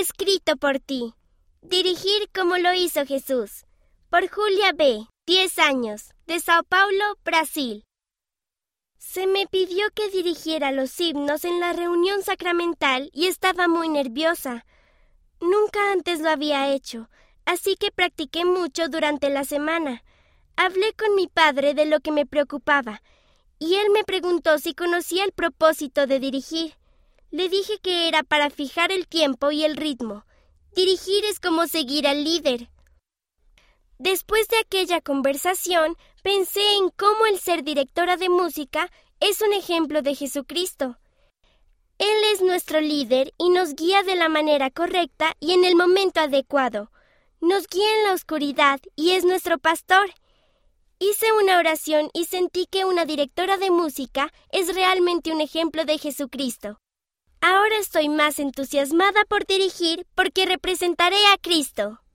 escrito por ti. Dirigir como lo hizo Jesús. Por Julia B., 10 años, de Sao Paulo, Brasil. Se me pidió que dirigiera los himnos en la reunión sacramental y estaba muy nerviosa. Nunca antes lo había hecho, así que practiqué mucho durante la semana. Hablé con mi padre de lo que me preocupaba, y él me preguntó si conocía el propósito de dirigir. Le dije que era para fijar el tiempo y el ritmo. Dirigir es como seguir al líder. Después de aquella conversación, pensé en cómo el ser directora de música es un ejemplo de Jesucristo. Él es nuestro líder y nos guía de la manera correcta y en el momento adecuado. Nos guía en la oscuridad y es nuestro pastor. Hice una oración y sentí que una directora de música es realmente un ejemplo de Jesucristo. Ahora estoy más entusiasmada por dirigir porque representaré a Cristo.